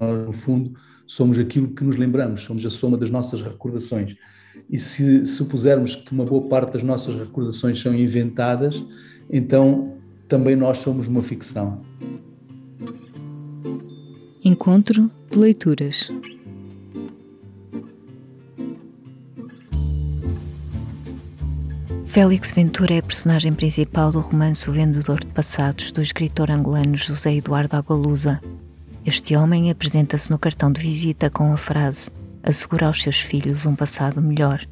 no fundo, somos aquilo que nos lembramos, somos a soma das nossas recordações. E se supusermos que uma boa parte das nossas recordações são inventadas, então também nós somos uma ficção. Encontro de leituras. Félix Ventura é a personagem principal do romance O Vendedor de Passados, do escritor angolano José Eduardo Agualusa. Este homem apresenta-se no cartão de visita com a frase Assegura aos seus filhos um passado melhor.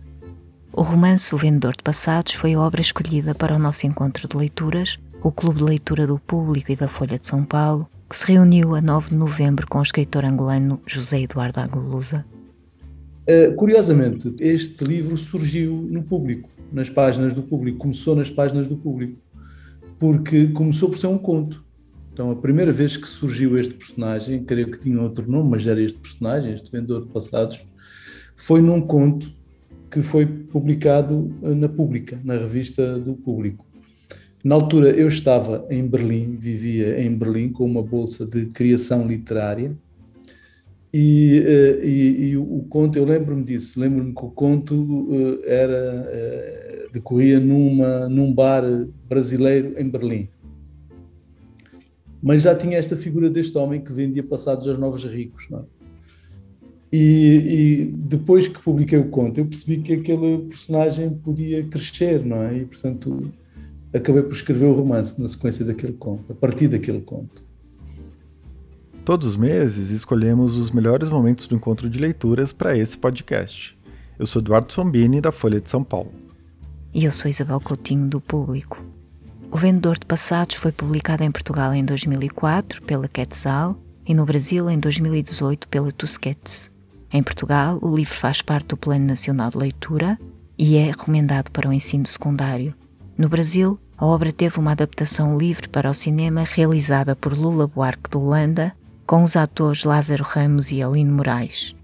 O romance O Vendedor de Passados foi a obra escolhida para o nosso encontro de leituras, o Clube de Leitura do Público e da Folha de São Paulo, que se reuniu a 9 de novembro com o escritor angolano José Eduardo Agualusa. Uh, curiosamente, este livro surgiu no público nas páginas do público, começou nas páginas do público, porque começou por ser um conto. Então, a primeira vez que surgiu este personagem, creio que tinha outro nome, mas era este personagem, este vendedor de passados, foi num conto que foi publicado eh, na Pública, na revista do Público. Na altura eu estava em Berlim, vivia em Berlim com uma bolsa de criação literária e, eh, e, e, o conto, eu lembro-me disso, lembro-me que o conto eh, era, decorria numa, num bar brasileiro em Berlim. Mas já tinha esta figura deste homem que vendia passados aos novos ricos. Não é? e, e, depois que publiquei o conto, eu percebi que aquele personagem podia crescer, não é? E, portanto, acabei por escrever o romance na sequência daquele conto, a partir daquele conto. Todos os meses escolhemos os melhores momentos do encontro de leituras para esse podcast. Eu sou Eduardo Sombini, da Folha de São Paulo. E eu sou Isabel Coutinho, do Público. O Vendedor de Passados foi publicado em Portugal em 2004 pela Quetzal e no Brasil em 2018 pela Tusquets. Em Portugal, o livro faz parte do Plano Nacional de Leitura e é recomendado para o ensino secundário. No Brasil, a obra teve uma adaptação livre para o cinema realizada por Lula Buarque de Holanda com os atores Lázaro Ramos e Aline Moraes.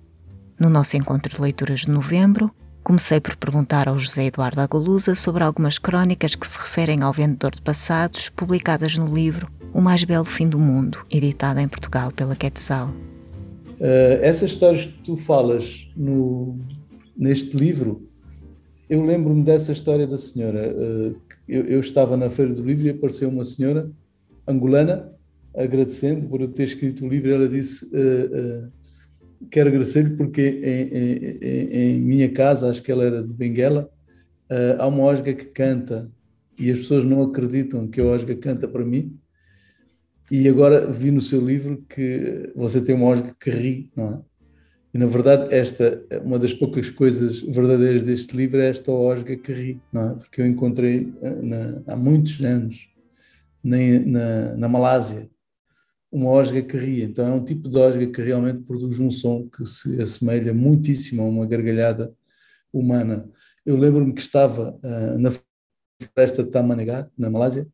No nosso encontro de leituras de novembro, comecei por perguntar ao José Eduardo Agolusa sobre algumas crónicas que se referem ao vendedor de passados, publicadas no livro O Mais Belo Fim do Mundo, editado em Portugal pela Quetzal. Uh, essas histórias que tu falas no, neste livro, eu lembro-me dessa história da senhora. Uh, eu, eu, estava na Feira do Livro e apareceu uma senhora angolana agradecendo por eu ter escrito o livro, ela disse: uh, Quero agradecer-lhe porque em, em, em, minha casa, acho que ela era de Benguela, uh, há uma osga que canta e as pessoas não acreditam que a osga canta para mim. E agora vi no seu livro que você tem uma osga que ri, não é? E na verdade, esta uma das poucas coisas verdadeiras deste livro é esta osga que ri, não é? Porque eu encontrei na, há muitos anos na, na, na Malásia uma osga que ria. Então é um tipo de osga que realmente produz um som que se assemelha muitíssimo a uma gargalhada humana. Eu lembro-me que estava uh, na floresta de Tamanagar, na Malásia,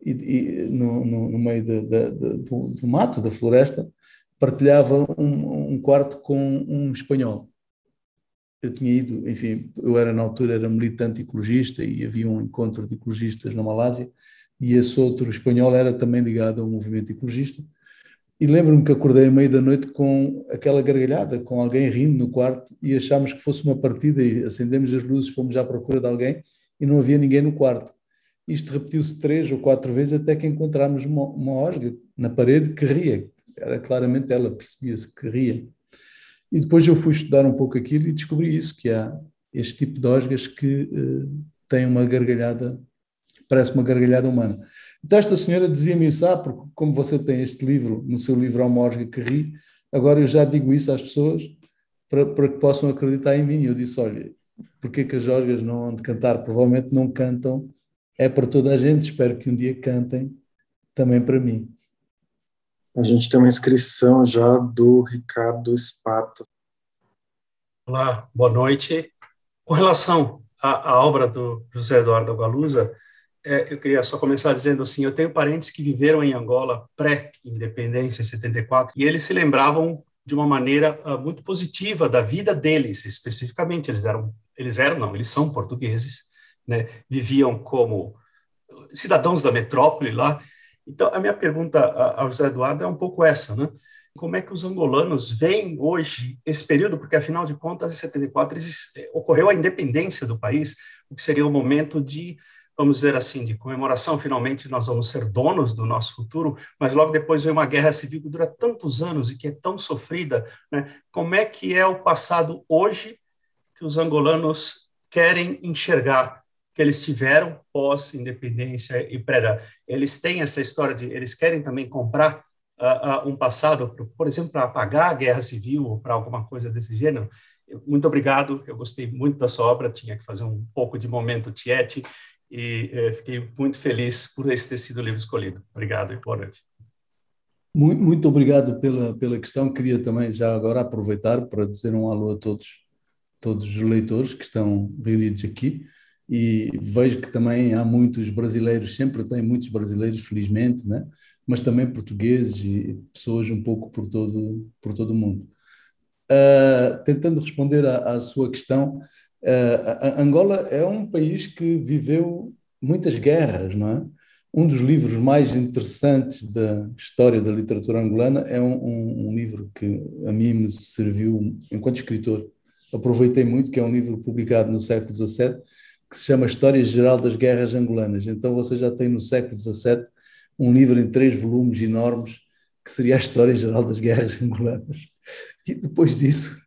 e, e no, no, no, meio de, de, de, do, do, mato, da floresta, partilhava um, um, quarto com um espanhol. Eu tinha ido, enfim, eu era na altura era militante ecologista e havia um encontro de ecologistas na Malásia e esse outro espanhol era também ligado ao movimento ecologista e lembro-me que acordei à meia da noite com aquela gargalhada, com alguém rindo no quarto e achámos que fosse uma partida e acendemos as luzes, fomos à procura de alguém e não havia ninguém no quarto. Isto repetiu-se três ou quatro vezes até que encontramos uma, uma osga na parede que ria. Era claramente ela, percebia-se que ria. E depois eu fui estudar um pouco aquilo e descobri isso, que há este tipo de osgas que uh, têm uma gargalhada, parece uma gargalhada humana. Então esta senhora dizia-me isso, ah, porque como você tem este livro, no seu livro Osga que ri, agora eu já digo isso às pessoas para, para que possam acreditar em mim. E eu disse, olha, porque que as Osgas não vão de cantar? Provavelmente não cantam, é para toda a gente, espero que um dia cantem também para mim. A gente tem uma inscrição já do Ricardo Espata. Olá, boa noite. Com relação à, à obra do José Eduardo Galusa, é, eu queria só começar dizendo assim, eu tenho parentes que viveram em Angola pré-independência, em 74, e eles se lembravam de uma maneira uh, muito positiva da vida deles, especificamente. Eles eram, eles eram, não, eles são portugueses, né? Viviam como cidadãos da metrópole lá. Então, a minha pergunta ao José Eduardo é um pouco essa, né? como é que os angolanos veem hoje esse período, porque afinal de contas, em 74 eh, ocorreu a independência do país, o que seria o momento de, vamos dizer assim, de comemoração, finalmente nós vamos ser donos do nosso futuro, mas logo depois vem uma guerra civil que dura tantos anos e que é tão sofrida, né? Como é que é o passado hoje que os angolanos querem enxergar que eles tiveram pós-independência e pré Eles têm essa história de eles querem também comprar uh, uh, um passado, por exemplo, para apagar a guerra civil ou para alguma coisa desse gênero. Muito obrigado, eu gostei muito da sua obra, tinha que fazer um pouco de momento tiete e eh, fiquei muito feliz por esse ter sido o livro escolhido. Obrigado e boa noite. Muito, muito obrigado pela, pela questão. Queria também já agora aproveitar para dizer um alô a todos, todos os leitores que estão reunidos aqui e vejo que também há muitos brasileiros, sempre tem muitos brasileiros, felizmente, né? mas também portugueses e pessoas um pouco por todo, por todo o mundo. Uh, tentando responder à, à sua questão, uh, Angola é um país que viveu muitas guerras, não é? Um dos livros mais interessantes da história da literatura angolana é um, um, um livro que a mim me serviu enquanto escritor. Aproveitei muito, que é um livro publicado no século XVII, que se chama História Geral das Guerras Angolanas. Então você já tem no século XVII um livro em três volumes enormes, que seria a História Geral das Guerras Angolanas. E depois disso,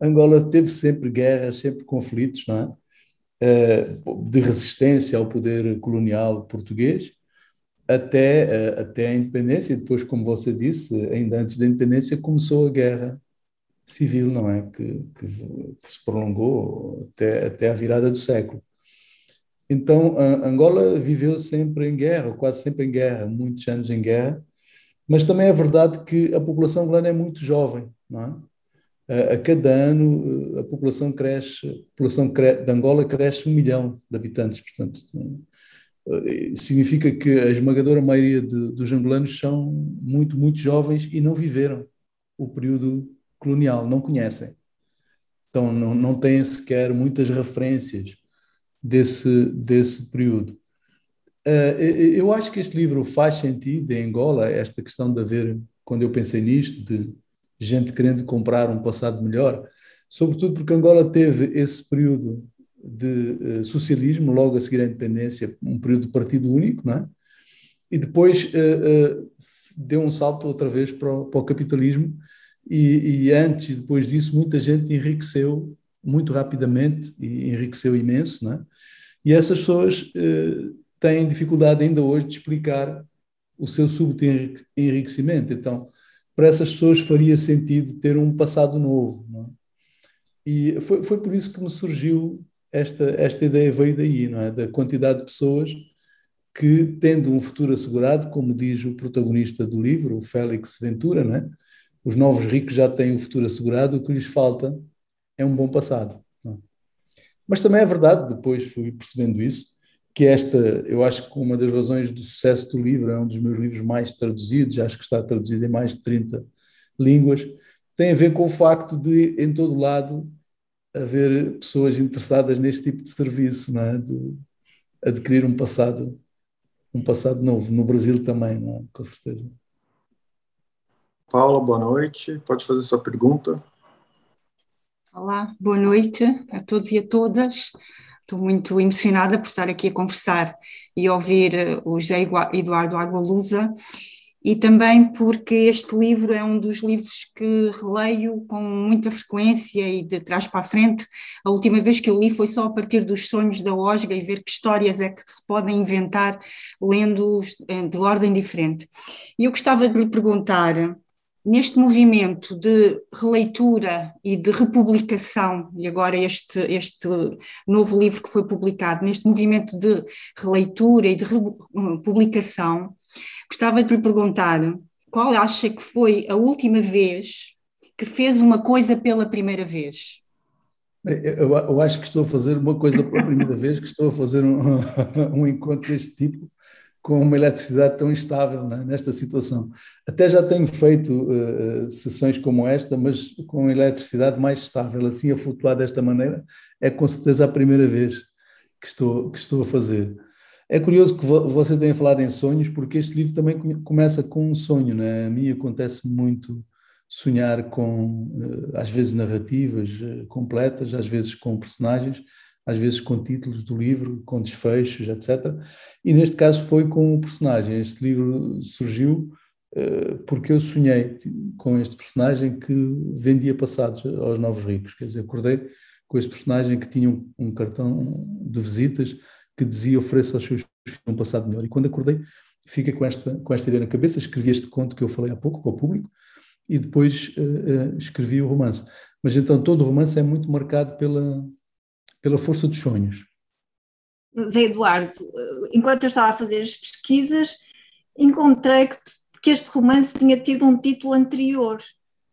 Angola teve sempre guerras, sempre conflitos, não é? Eh, de resistência ao poder colonial português, até, eh, até a independência, e depois, como você disse, ainda antes da independência, começou a guerra civil, não é? Que, que, que se prolongou até, até a virada do século. Então, Angola viveu sempre em guerra, quase sempre em guerra, muitos anos em guerra, mas também é verdade que a população angolana é muito jovem, não é? A cada ano a população cresce, a população de Angola cresce um milhão de habitantes, portanto, eh, significa que a esmagadora maioria de, dos angolanos são muito, muito jovens e não viveram o período colonial, não conhecem. Então, não, não têm sequer muitas referências desse, desse período. Uh, eu acho que este livro faz sentido em Angola, esta questão de haver, quando eu pensei nisto, de gente querendo comprar um passado melhor, sobretudo porque Angola teve esse período de uh, socialismo, logo a seguir à independência, um período de partido único, não é? e depois uh, deu um salto outra vez para o, para o capitalismo, e, e, antes e depois disso muita gente enriqueceu muito rapidamente e enriqueceu imenso, não é? E essas pessoas eh, têm dificuldade ainda hoje de explicar o seu súbito enriquecimento. Então, para essas pessoas faria sentido ter um passado novo. É? E foi, foi por isso que me surgiu esta, esta ideia, veio daí, não é? Da quantidade de pessoas que, tendo um futuro assegurado, como diz o protagonista do livro, o Félix Ventura, não é? os novos ricos já têm o futuro assegurado, o que lhes falta é um bom passado. Não? Mas também é verdade, depois fui percebendo isso, que esta, eu acho que uma das razões do sucesso do livro, é um dos meus livros mais traduzidos, acho que está traduzido em mais de 30 línguas, tem a ver com o facto de, em todo lado, haver pessoas interessadas neste tipo de serviço, não é? de adquirir um passado, um passado novo. No Brasil também, não é? com certeza. Paula, boa noite. Pode fazer sua pergunta. Olá, boa noite a todos e a todas. Estou muito emocionada por estar aqui a conversar e ouvir eh, o José Eduardo Agualusa e também porque este livro é um dos livros que releio com muita frequência e de trás para a frente. A última vez que eu li foi só a partir dos sonhos da Osga e ver que histórias é que se podem inventar lendo eh, de ordem diferente. E eu gostava de lhe perguntar neste movimento de releitura e de republicação, e agora este, este novo livro que foi publicado, neste movimento de releitura e de republicação, gostava de lhe perguntar qual acha que foi a última vez que fez uma coisa pela primeira vez? Eu, eu acho que estou a fazer uma coisa pela primeira vez, que estou a fazer um, um encontro deste tipo com uma eletricidade tão instável né, nesta situação. Até já tenho feito uh, sessões como esta, mas com eletricidade mais estável, assim a flutuar desta maneira, é com certeza a primeira vez que estou, que estou a fazer. É curioso que você tenha falado em sonhos, porque este livro também começa com um sonho, né? A mim acontece muito sonhar com, eh, às vezes, narrativas eh, completas, às vezes com personagens, às vezes com títulos do livro, com desfechos, etc. E neste caso foi com o personagem. Este livro surgiu uh, porque eu sonhei com este personagem que vendia passados aos novos ricos. Quer dizer, acordei com este personagem que tinha um, um cartão de visitas que dizia ofereça aos seus filhos um passado melhor. E quando acordei, fiquei com esta, com esta ideia na cabeça, escrevi este conto que eu falei há pouco para o público e depois uh, uh, escrevi o romance. Mas então todo o romance é muito marcado pela, pela força dos sonhos. Zé Eduardo, enquanto eu estava a fazer as pesquisas, encontrei que, este romance tinha tido um título anterior,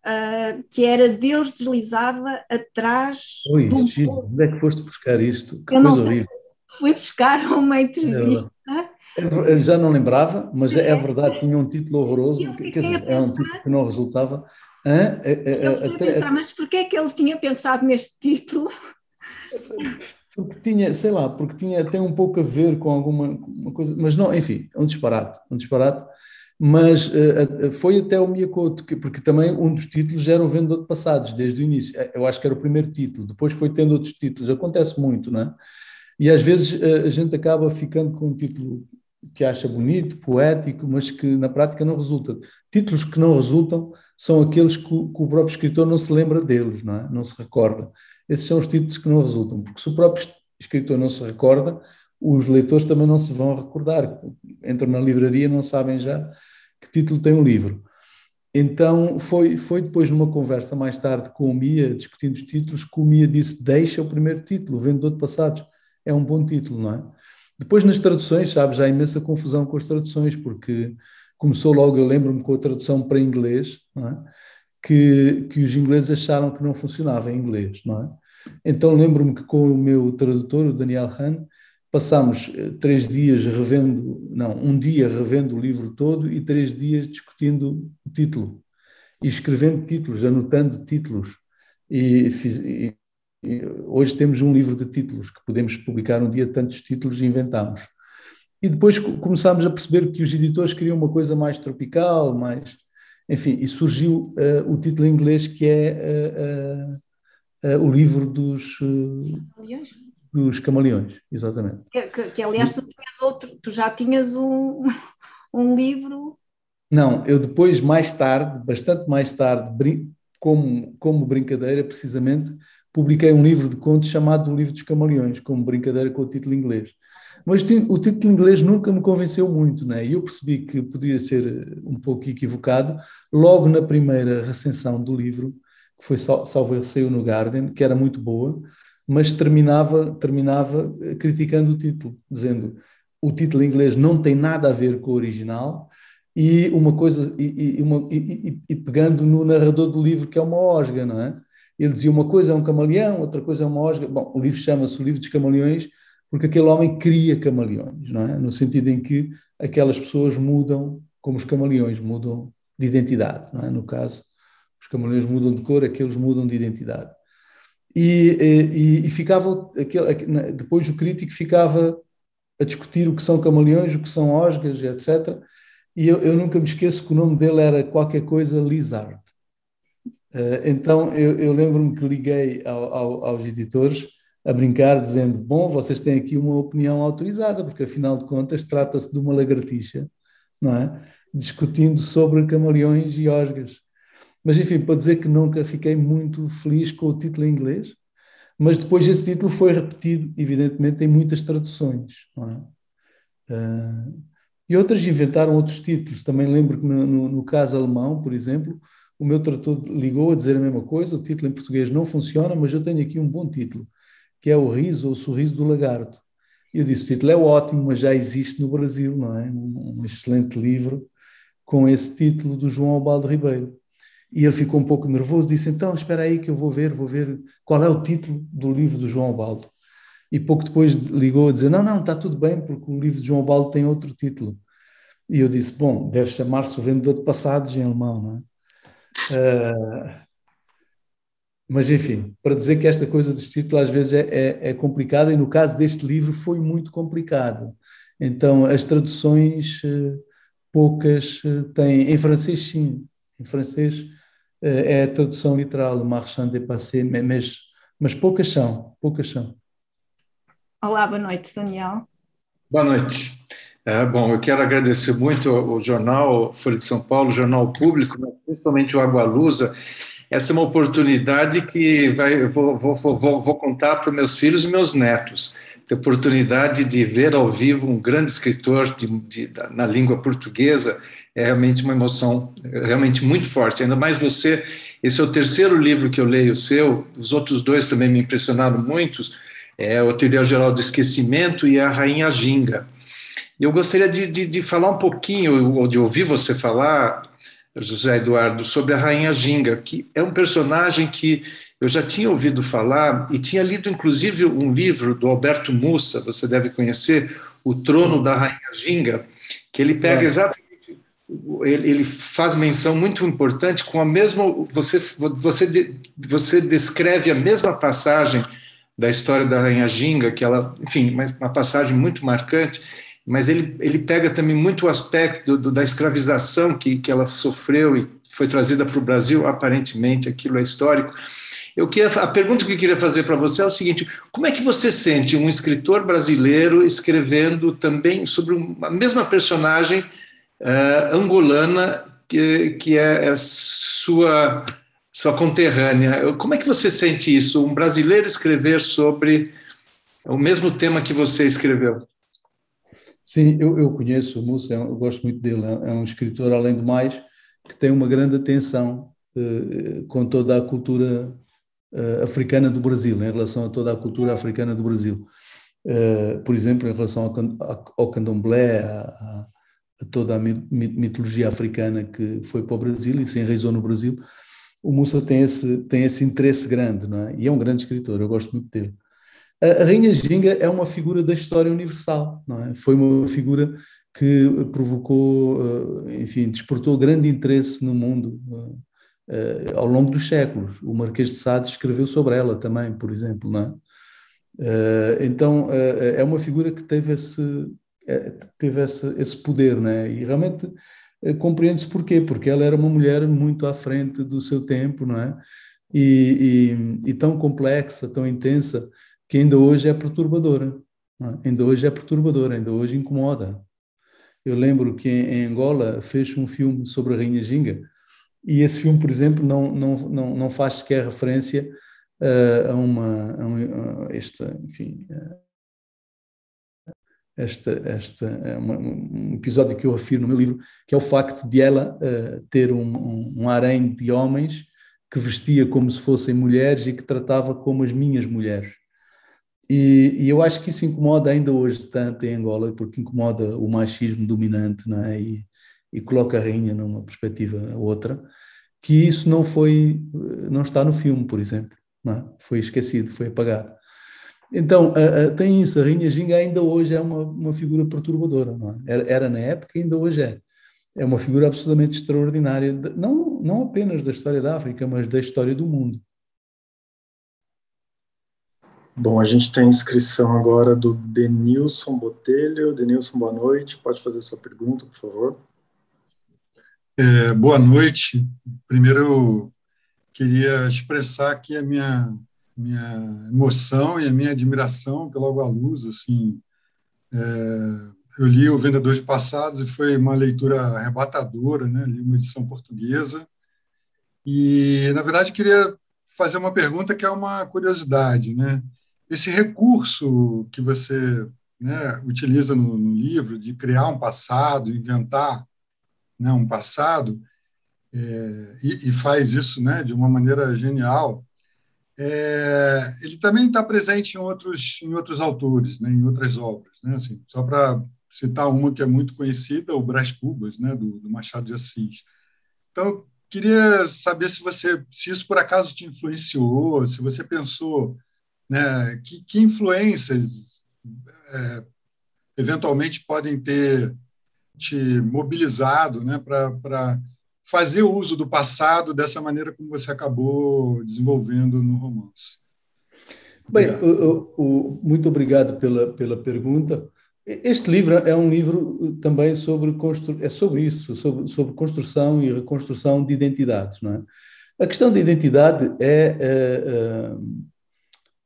uh, que era Deus deslizava atrás. Oi, do onde é que foste buscar isto? Que eu coisa horrível. Fui buscar uma entrevista. É, já não lembrava, mas é, é verdade, tinha um título horroroso, quer dizer, era um título que não resultava. Hã? Eu até... pensar, mas porquê é que ele tinha pensado neste título? Porque tinha, sei lá, porque tinha, tem um pouco a ver com alguma coisa, mas não, enfim, é um disparate, um disparate. Mas uh, foi até o Miyakoto, porque também um dos títulos era o Vendedor de Passados, desde o início. Eh, eu acho que era o primeiro título, depois foi tendo outros títulos, acontece muito, não é? E às vezes uh, a gente acaba ficando com um título que acha bonito, poético, mas que na prática não resulta. Títulos que não resultam são aqueles que o, que o próprio escritor não se lembra deles, não é? Não se recorda esses são os títulos que não resultam, porque se o próprio escritor não se recorda, os leitores também não se vão recordar. Entram na livraria não sabem já que título tem o livro. Então, foi, foi depois numa conversa mais tarde com o Mia, discutindo os títulos, que o Mia disse: Deixa o primeiro título, o Vendedor de Passados. É um bom título, não é? Depois, nas traduções, sabes, há imensa confusão com as traduções, porque começou logo, eu lembro-me, com a tradução para inglês, não é? Que, que os ingleses acharam que não funcionava em inglês, não é? Então lembro-me que com o meu tradutor, o Daniel Hahn, passámos eh, três dias revendo, não, um dia revendo o livro todo e três dias discutindo o título e escrevendo títulos, anotando títulos. E, fiz, e, e hoje temos um livro de títulos que podemos publicar um dia tantos títulos e inventámos. E depois começámos a perceber que os editores queriam uma coisa mais tropical, mais enfim, e surgiu uh, o título em inglês que é uh, uh, o livro dos, camaleões. dos camaleões, exatamente. Que, que, que aliás tu tinhas outro, tu já tinhas um, um livro. Não, eu depois, mais tarde, bastante mais tarde, como, como brincadeira, precisamente, publiquei um livro de contos chamado O Livro dos Camaleões, como brincadeira com o título em inglês. Mas o título inglês nunca me convenceu muito, né? e eu percebi que poderia ser eh, um pouco equivocado logo na primeira recensão do livro, que foi salvo saiu no Guardian, que era muito boa, mas terminava, terminava eh, criticando o título, dizendo o título inglês não tem nada a ver com o original, e uma coisa e, e, uma, e, e, pegando no narrador do livro que é uma osga, não é? Ele dizia uma coisa é um camaleão, outra coisa é uma osga. Bom, o livro chama-se o livro dos camaleões porque aquele homem cria camaleões, não é? No sentido em que aquelas pessoas mudam, como os camaleões mudam de identidade, não é? No caso, os camaleões mudam de cor, aqueles mudam de identidade. E, e, e ficava, aquele, depois o crítico ficava a discutir o que são camaleões, o que são osgas, etc. E eu, eu nunca me esqueço que o nome dele era qualquer coisa Lizard. Uh, então eu, eu lembro-me que liguei ao, ao, aos editores a brincar, dizendo: Bom, vocês têm aqui uma opinião autorizada, porque afinal de contas trata-se de uma lagartixa, não é? Discutindo sobre camaleões e osgas. Mas enfim, para dizer que nunca fiquei muito feliz com o título em inglês, mas depois esse título foi repetido, evidentemente, em muitas traduções, não é? Uh, e outras inventaram outros títulos. Também lembro que no, no, no caso alemão, por exemplo, o meu tradutor ligou a dizer a mesma coisa, o título em português não funciona, mas eu tenho aqui um bom título que é o riso ou o sorriso do lagarto. Eu disse, o título é ótimo, mas já existe no Brasil, não é? Um, um excelente livro com esse título do João Albaldo Ribeiro. E ele ficou um pouco nervoso, disse, então, espera aí que eu vou ver, vou ver qual é o título do livro do João Albaldo. E pouco depois ligou a dizer, não, não, está tudo bem, porque o livro de João Albaldo tem outro título. E eu disse, bom, deve chamar-se O Vendedor de Passados em alemão, não é? Uh, mas, enfim, para dizer que esta coisa dos títulos às vezes é, é, é, complicada, e no caso deste livro foi muito complicado. Então, as traduções, poucas têm. Em francês, sim. Em francês é a tradução literal, Marchand de Passé, mas, mas poucas são. Poucas são. Olá, boa noite, Daniel. Boa noite. É, bom, eu quero agradecer muito ao jornal Folha de São Paulo, Jornal Público, principalmente o Água Lusa. Essa é uma oportunidade que vai, vou, vou, vou, vou contar para meus filhos e meus netos. Ter oportunidade de ver ao vivo um grande escritor de, de, na língua portuguesa é realmente uma emoção é realmente muito forte. Ainda mais você, esse é o terceiro livro que eu leio seu, os outros dois também me impressionaram muito, é o Teoria Geral do Esquecimento e a Rainha Ginga. Eu gostaria de, de, de, falar um pouquinho, ou de ouvir você falar, José Eduardo, sobre a Rainha Ginga, que é um personagem que eu já tinha ouvido falar e tinha lido, inclusive, um livro do Alberto Mussa, você deve conhecer, O Trono da Rainha Ginga, que ele pega é. exatamente ele, ele, faz menção muito importante com a mesma você você você descreve a mesma passagem da história da rainha Ginga que ela enfim uma passagem muito marcante mas ele, ele pega também muito o aspecto do, da escravização que, que ela sofreu e foi trazida para o Brasil, aparentemente aquilo é histórico. Eu queria, a pergunta que eu queria fazer para você é o seguinte: como é que você sente um escritor brasileiro escrevendo também sobre a mesma personagem uh, angolana que, que é, é sua sua conterrânea? Como é que você sente isso? Um brasileiro escrever sobre o mesmo tema que você escreveu? Sim, eu, eu conheço o Musa, eu gosto muito dele. É, é um escritor, além do mais, que tem uma grande atenção eh, com toda a cultura eh, africana do Brasil, em relação a toda a cultura africana do Brasil. Eh, por exemplo, em relação ao, ao candomblé, a, a, a, toda a mitologia africana que foi para o Brasil e se enraizou no Brasil, o Musa tem esse, tem esse interesse grande, não é? E é um grande escritor, eu gosto muito dele. A Rainha Ginga é uma figura da história universal, não é? Foi uma figura que provocou, eh, enfim, despertou grande interesse no mundo eh, ao longo dos séculos. O Marquês de Sade escreveu sobre ela também, por exemplo, não é? Eh, então, é uma figura que teve esse, teve esse, esse poder, não é? E realmente compreende-se porquê, porque ela era uma mulher muito à frente do seu tempo, não é? E, e, e tão complexa, tão intensa, que ainda hoje é perturbadora. É? Ainda hoje é perturbadora, ainda hoje incomoda. Eu lembro que em Angola fez um filme sobre a Rainha Ginga e esse filme, por exemplo, não, não, não, não faz sequer referência uh, a uma a um, a esta, enfim, uh, esta, esta uma, um episódio que eu refiro no meu livro, que é o facto de ela uh, ter um, um, um harém de homens que vestia como se fossem mulheres e que tratava como as minhas mulheres. E, e, eu acho que isso incomoda ainda hoje tanto em Angola, porque incomoda o machismo dominante não é? e, e coloca a rainha numa perspectiva outra, que isso não foi, não está no filme, por exemplo, é? foi esquecido, foi apagado. Então, a, a, tem isso, a Rainha Ginga ainda hoje é uma, uma figura perturbadora, é? era, era na época e ainda hoje é. É uma figura absolutamente extraordinária, não, não apenas da história da África, mas da história do mundo. Bom, a gente tem inscrição agora do Denilson Botelho. Denilson, boa noite. Pode fazer sua pergunta, por favor. É, boa noite. Primeiro, eu queria expressar aqui a minha, minha emoção e a minha admiração pela Água Luz. Assim, é, eu li O Vendedor de Passados e foi uma leitura arrebatadora, né? li uma edição portuguesa. E, na verdade, queria fazer uma pergunta que é uma curiosidade, né? Esse recurso que você né, utiliza no, no, livro de criar um passado, inventar né, um passado, é, e, e, faz isso né, de uma maneira genial, é, ele também está presente em outros, em outros autores, né, em outras obras. Né, assim, só para citar uma que é muito conhecida, o Brás Cubas, né, do, do Machado de Assis. Então, queria saber se você, se isso por acaso te influenciou, se você pensou né? que, que influências é, eventualmente podem ter te mobilizado né, para fazer uso do passado dessa maneira como você acabou desenvolvendo no romance? Bem, o, o, muito obrigado pela, pela pergunta. Este livro é um livro também sobre constru... é sobre isso, sobre, sobre construção e reconstrução de identidades, não é? A questão da identidade é a, eh,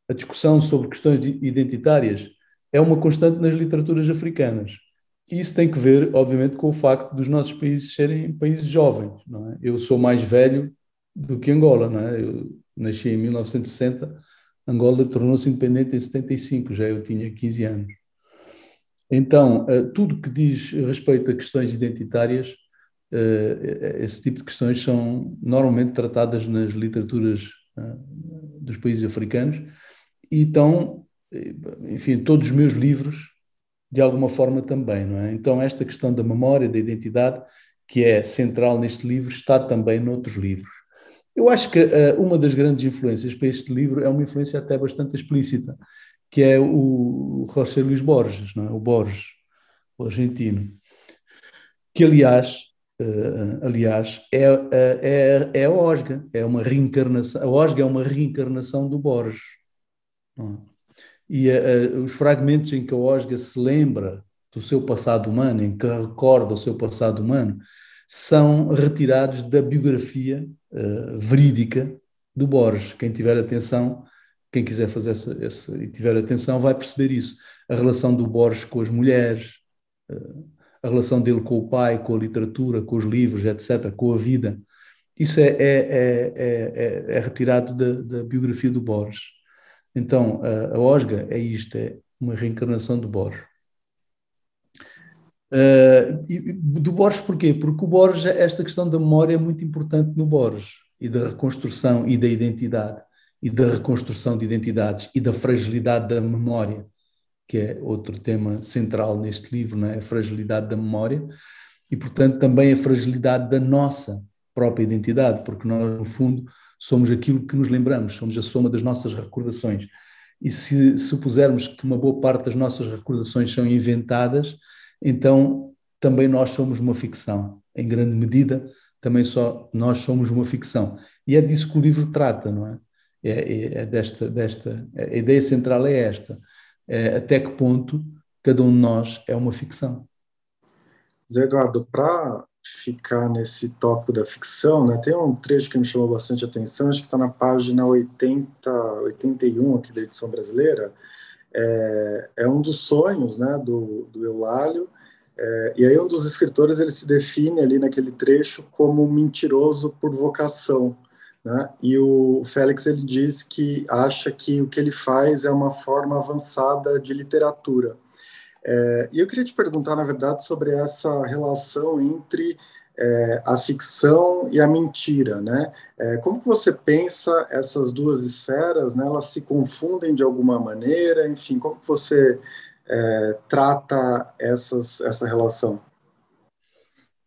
a, eh, discussão sobre questões identitárias é uma constante nas literaturas africanas. E isso tem que ver, obviamente, com o facto dos nossos países serem países jovens. É? Eu sou mais velho do que Angola, não é? Eu nasci em 1960, Angola tornou-se independente em 75, já eu tinha 15 anos. Então, eh, tudo que diz respeito a questões identitárias, eh, esse tipo de questões são normalmente tratadas nas literaturas eh, dos países africanos e estão, enfim, todos os meus livros, de alguma forma também, não é? Então, esta questão da memória, da identidade, que é central neste livro, está também noutros livros. Eu acho que uma das grandes influências para este livro é uma influência até bastante explícita, que é o José Luís Borges, não é? o Borges, o argentino, que aliás, uh, aliás é, é, é a Osga, é uma reencarnação, a Osga é uma reencarnação do Borges. É? E uh, os fragmentos em que a Osga se lembra do seu passado humano, em que recorda o seu passado humano, são retirados da biografia uh, verídica do Borges. Quem tiver atenção quem quiser fazer essa, essa, e tiver atenção vai perceber isso. A relação do Borges com as mulheres, eh, a relação dele com o pai, com a literatura, com os livros, etc., com a vida. Isso é, é, é, é retirado da, da, biografia do Borges. Então, a, a Osga é isto, é uma reencarnação do Borges. Uh, do Borges porquê? Porque o Borges, esta questão da memória é muito importante no Borges e da reconstrução e da identidade e da reconstrução de identidades e da fragilidade da memória, que é outro tema central neste livro, não é? a fragilidade da memória e, portanto, também a fragilidade da nossa própria identidade, porque nós, no fundo, somos aquilo que nos lembramos, somos a soma das nossas recordações. E se supusermos que uma boa parte das nossas recordações são inventadas, então também nós somos uma ficção. Em grande medida, também só nós somos uma ficção. E é disso que o livro trata, não é? é, é, é desta, desta, a ideia central é esta, é até que ponto cada um de nós é uma ficção. Zé Eduardo, para ficar nesse tópico da ficção, né, tem um trecho que me chamou bastante atenção, acho que está na página 80, 81 aqui da edição brasileira, é, é um dos sonhos né, do, do Eulálio, é, e aí um dos escritores ele se define ali naquele trecho como mentiroso por vocação. Né? E o Félix ele diz que acha que o que ele faz é uma forma avançada de literatura. É, e eu queria te perguntar, na verdade, sobre essa relação entre é, a ficção e a mentira, né? É, como que você pensa essas duas esferas, né? Elas se confundem de alguma maneira, enfim, como que você é, trata essas, essa relação?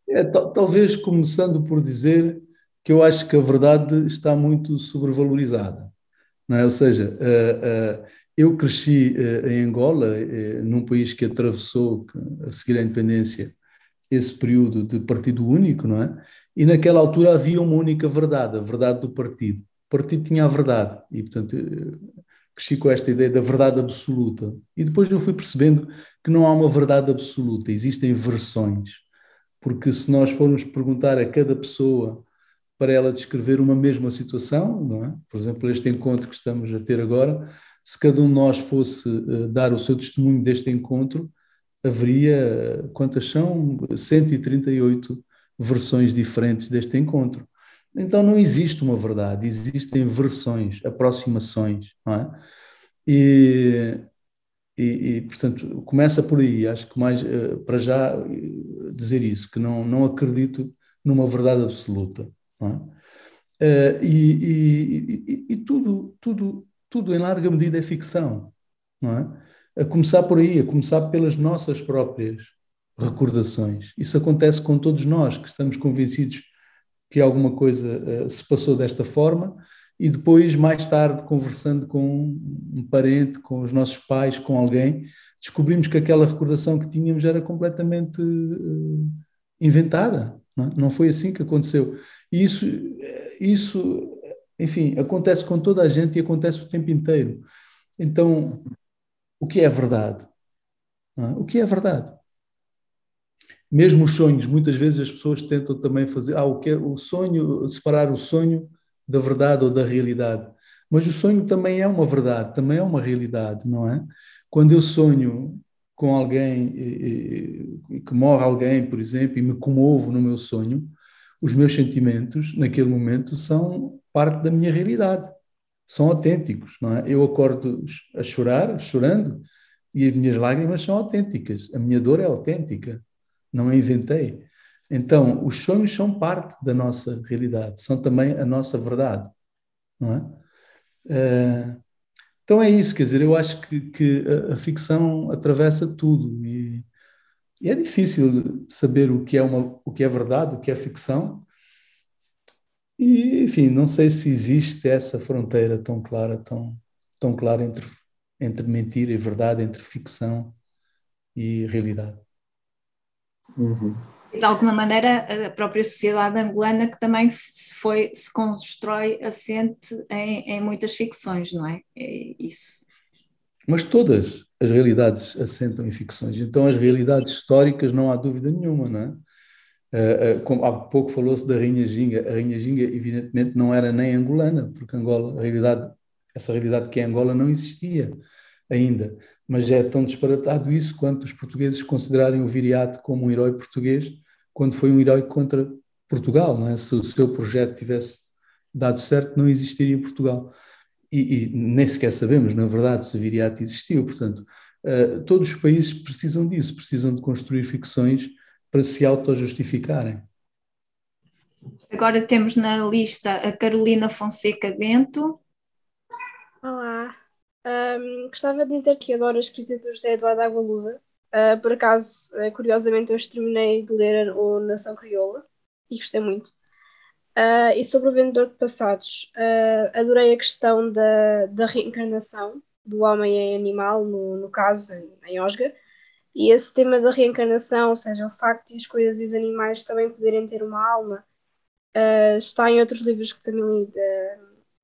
É, talvez começando por dizer que eu acho que a verdade está muito sobrevalorizada. Não é? Ou seja, uh, eu cresci uh, em Angola, num país que atravessou, a seguir à independência, esse período de partido único, não é? E naquela altura havia uma única verdade, a verdade do partido. O partido tinha a verdade, e portanto cresci com esta ideia da verdade absoluta. E depois eu fui percebendo que não há uma verdade absoluta, existem versões. Porque se nós formos perguntar a cada pessoa para ela descrever uma mesma situação, não é? Por exemplo, este encontro que estamos a ter agora, se cada um de nós fosse uh, dar o seu testemunho deste encontro, haveria, quantas são? 138 versões diferentes deste encontro. Então não existe uma verdade, existem versões, aproximações, não é? E, e, e portanto, começa por aí, acho que mais, uh, para já dizer isso, que não, não acredito numa verdade absoluta. É? Uh, e, e, e, tudo, tudo, tudo em larga medida é ficção, não é? A começar por aí, a começar pelas nossas próprias recordações. Isso acontece com todos nós que estamos convencidos que alguma coisa uh, se passou desta forma e depois, mais tarde, conversando com um parente, com os nossos pais, com alguém, descobrimos que aquela recordação que tínhamos era completamente uh, inventada. Não, é? não foi assim que aconteceu. E isso, isso, enfim, acontece com toda a gente e acontece o tempo inteiro. Então, o que é verdade? É? O que é verdade? Mesmo os sonhos, muitas vezes as pessoas tentam também fazer ah, o que é o sonho, separar o sonho da verdade ou da realidade. Mas o sonho também é uma verdade, também é uma realidade, não é? Quando eu sonho com alguém, que morre alguém, por exemplo, e me comovo no meu sonho, os meus sentimentos naquele momento são parte da minha realidade, são autênticos, não é? Eu acordo a chorar, chorando, e as minhas lágrimas são autênticas, a minha dor é autêntica, não a inventei. Então, os sonhos são parte da nossa realidade, são também a nossa verdade, não é? Uh, então é isso, quer dizer, eu acho que, que a, a, ficção atravessa tudo e, e, é difícil saber o que é uma, o que é verdade, o que é ficção. E, enfim, não sei se existe essa fronteira tão clara, tão, tão clara entre, entre mentira e verdade, entre ficção e realidade. Uhum de alguma maneira a própria sociedade angolana que também se foi se constrói assente em, em muitas ficções, não é? É isso. Mas todas as realidades assentam em ficções. Então as realidades históricas não há dúvida nenhuma, não é? Uh, como há pouco falou-se da Rainha Ginga, a Rainha Ginga evidentemente não era nem angolana, porque Angola, a realidade, essa realidade que é Angola não existia ainda mas é tão disparatado isso quanto os portugueses considerarem o Viriato como um herói português, quando foi um herói contra Portugal. Não é? Se o seu projeto tivesse dado certo, não existiria Portugal. E, e nem sequer sabemos, na verdade, se Viriato existiu. Portanto, uh, todos os países precisam disso, precisam de construir ficções para se auto-justificarem. Agora temos na lista a Carolina Fonseca Bento. Olá, um, gostava de dizer que adoro a escrita do José Eduardo Agualusa. Uh, por acaso, uh, curiosamente, eu terminei de ler o Nação Crioula e gostei muito. Uh, e sobre o Vendedor de Passados, adorei a questão da, da reencarnação do homem em animal, no, no caso, em, em Osga. E esse tema da reencarnação, ou seja, o facto de as coisas e os animais também poderem ter uma alma, está em outros livros que também li de,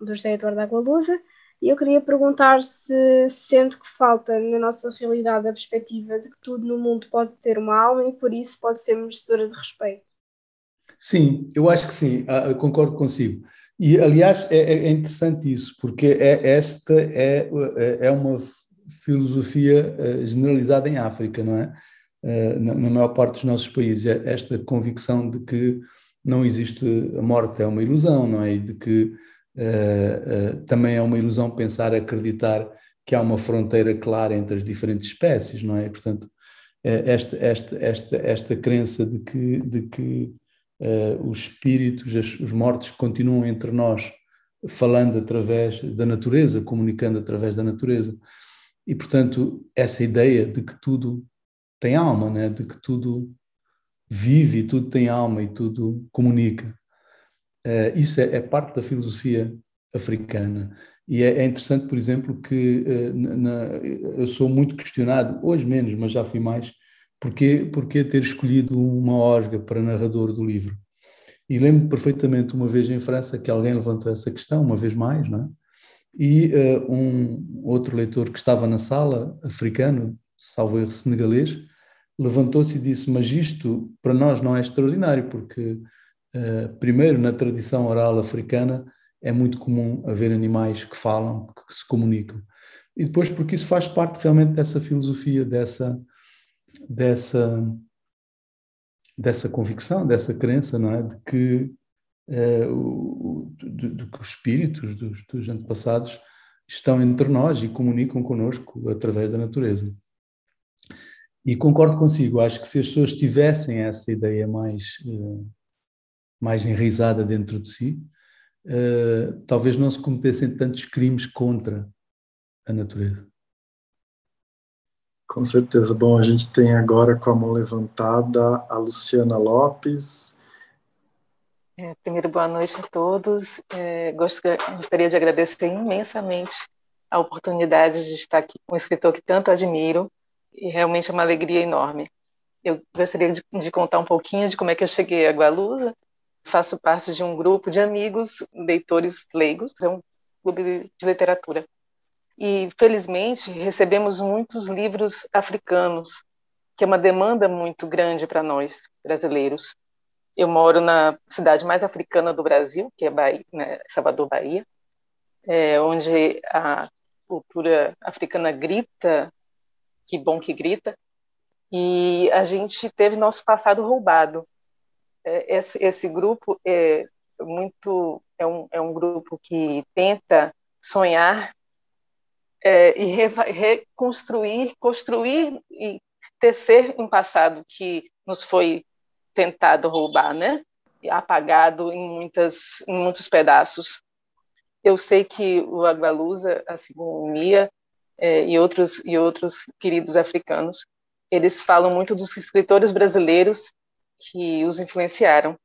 do José Eduardo Agualusa. E eu queria perguntar se sente que falta na nossa realidade a perspectiva de que tudo no mundo pode ter uma alma e por isso pode ser merecedora de respeito. Sim, eu acho que sim, ah, concordo consigo. E, aliás, é, é, é interessante isso, porque é, esta é, é uma filosofia eh, generalizada em África, não é? Eh, na, maior parte dos nossos países, é esta convicção de que não existe a morte, é uma ilusão, não é? E de que uh, também é uma ilusão pensar, acreditar que há uma fronteira clara entre as diferentes espécies, não é? Portanto, esta, esta, esta, esta crença de que, de que uh, os espíritos, os mortos continuam entre nós, falando através da natureza, comunicando através da natureza. E, portanto, essa ideia de que tudo tem alma, né? de que tudo vive tudo tem alma e tudo comunica. Uh, isso é, é, parte da filosofia africana. E é, é interessante, por exemplo, que uh, na, eu sou muito questionado, hoje menos, mas já fui mais, porque, porque ter escolhido uma orga para narrador do livro. E lembro perfeitamente uma vez em França que alguém levantou essa questão, uma vez mais, não é? E uh, um outro leitor que estava na sala, africano, salvo erro senegalês, levantou-se e disse: Mas isto para nós não é extraordinário, porque eh, primeiro, na tradição oral africana, é muito comum haver animais que falam, que se comunicam. E depois, porque isso faz parte realmente dessa filosofia, dessa, dessa, dessa convicção, dessa crença, não é? De que, o, de, de, que os espíritos dos, dos antepassados estão entre nós e comunicam connosco através da natureza. E concordo consigo, acho que se as pessoas tivessem essa ideia mais uh, mais enraizada dentro de si, uh, talvez não se cometessem tantos crimes contra a natureza. Com certeza. Bom, a gente tem agora com a mão levantada a Luciana Lopes. É, primeiro, boa noite a todos. É, gostaria de agradecer imensamente a oportunidade de estar aqui com um escritor que tanto admiro e realmente é uma alegria enorme. Eu gostaria de, de contar um pouquinho de como é que eu cheguei a Gualusa faço parte de um grupo de amigos leitores leigos, é um clube de literatura. e felizmente recebemos muitos livros africanos, que é uma demanda muito grande para nós brasileiros. Eu moro na cidade mais africana do Brasil, que é Bahia, né, Salvador, Bahia, é, onde a cultura africana grita, que bom que grita, e a gente teve nosso passado roubado. É, esse, esse, grupo é muito é um, é um grupo que tenta sonhar é, e re, reconstruir, construir e tecer um passado que nos foi tentado roubar, né? apagado em muitas em muitos pedaços. Eu sei que o Agbalusa, assim como Mia é, e outros e outros queridos africanos, eles falam muito dos escritores brasileiros que os influenciaram.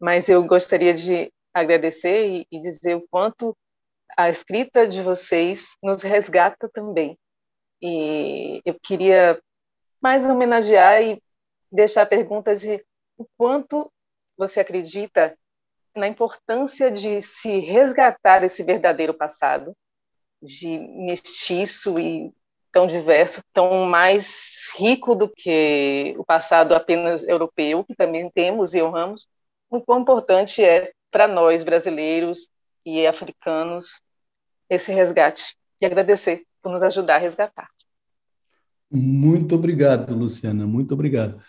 Mas eu gostaria de agradecer e, e dizer o quanto a escrita de vocês nos resgata também. E eu queria mais homenagear e deixar a pergunta de o quanto você acredita na importância de se resgatar esse verdadeiro passado, de mestiço e tão diverso, tão mais rico do que o passado apenas europeu, que também temos e honramos, o quão importante é para nós brasileiros e africanos esse resgate. E agradecer por nos ajudar a resgatar. Muito obrigado, Luciana, muito obrigado.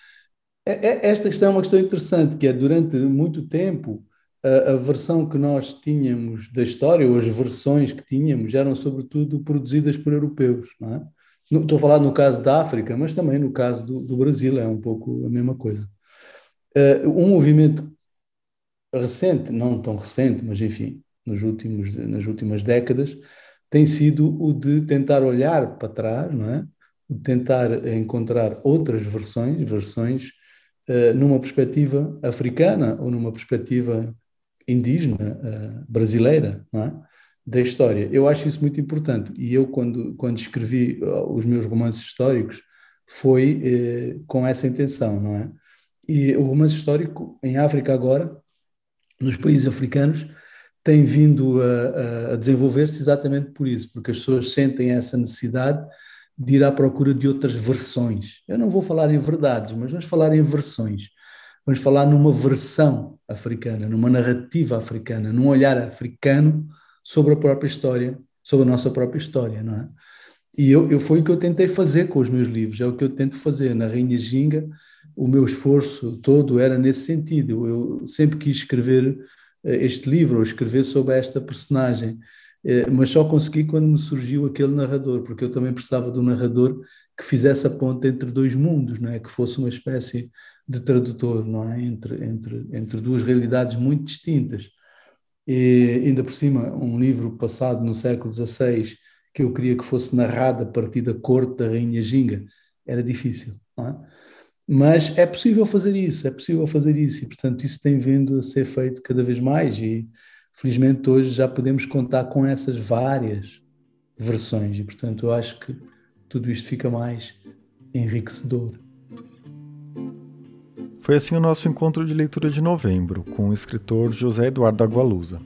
É, é, esta questão é uma questão interessante, que é durante muito tempo a, a, versão que nós tínhamos da história, ou as versões que tínhamos, eram sobretudo produzidas por europeus. Não é? Estou a falar no caso da África, mas também no caso do, do Brasil, é um pouco a mesma coisa. Uh, um movimento recente, não tão recente, mas enfim, nos últimos, nas últimas décadas, tem sido o de tentar olhar para trás, não é? O de tentar encontrar outras versões, versões numa perspectiva africana ou numa perspectiva indígena, uh, brasileira, é? da história. Eu acho isso muito importante e eu quando quando escrevi os meus romances históricos foi eh, com essa intenção, não é? E o romance histórico em África agora, nos países africanos, tem vindo a, a desenvolver-se exatamente por isso, porque as pessoas sentem essa necessidade de ir à procura de outras versões. Eu não vou falar em verdades, mas vamos falar em versões. Vamos falar numa versão africana, numa narrativa africana, num olhar africano sobre a própria história, sobre a nossa própria história, não é? E eu, eu foi o que eu tentei fazer com os meus livros, é o que eu tento fazer. Na Rainha Ginga, o meu esforço todo era nesse sentido. Eu sempre quis escrever eh, este livro, ou escrever sobre esta personagem, mas só consegui quando me surgiu aquele narrador, porque eu também precisava de um narrador que fizesse a ponte entre dois mundos, não é? que fosse uma espécie de tradutor não é? entre, entre, entre duas realidades muito distintas. E ainda por cima, um livro passado no século XVI que eu queria que fosse narrado a partir da corte da Rainha Ginga, era difícil. É? Mas é possível fazer isso, é possível fazer isso, e portanto isso tem vindo a ser feito cada vez mais, e felizmente hoje já podemos contar com essas várias versões, e portanto eu acho que tudo isto fica mais enriquecedor. Foi assim o nosso encontro de leitura de novembro, com o escritor José Eduardo Agualusa.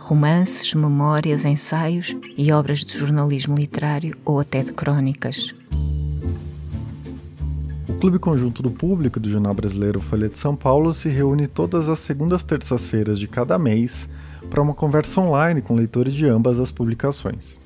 Romances, memórias, ensaios e obras de jornalismo literário ou até de crônicas. Clube Conjunto do Público do Jornal Brasileiro Folha de São Paulo se reúne todas as segundas terças-feiras de cada mês para uma conversa online com leitores de ambas as publicações.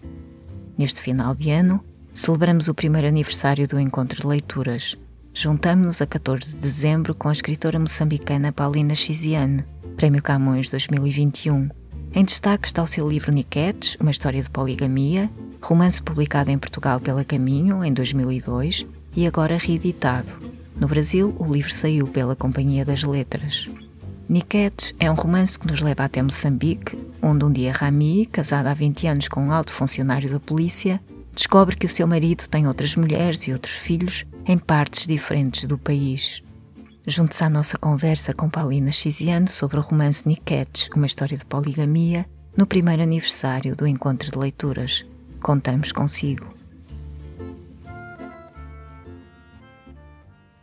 Neste final de ano, celebramos o primeiro aniversário do Encontro de Leituras, Juntamos-nos a 14 de dezembro com a escritora moçambicana Paulina Chiziane, Prémio Camões 2021. Em destaque está o seu livro Niquetes, uma história de poligamia, romance publicado em Portugal pela Caminho em 2002 e agora reeditado. No Brasil, o livro saiu pela Companhia das Letras. Niquetes é um romance que nos leva até Moçambique, onde um dia Rami, casada há 20 anos com um alto funcionário da polícia, descobre que o seu marido tem outras mulheres e outros filhos em partes diferentes do país. Junte-se à nossa conversa com Paulina Chiziane sobre o romance Niquetes, uma história de poligamia, no primeiro aniversário do Encontro de Leituras. Contamos consigo.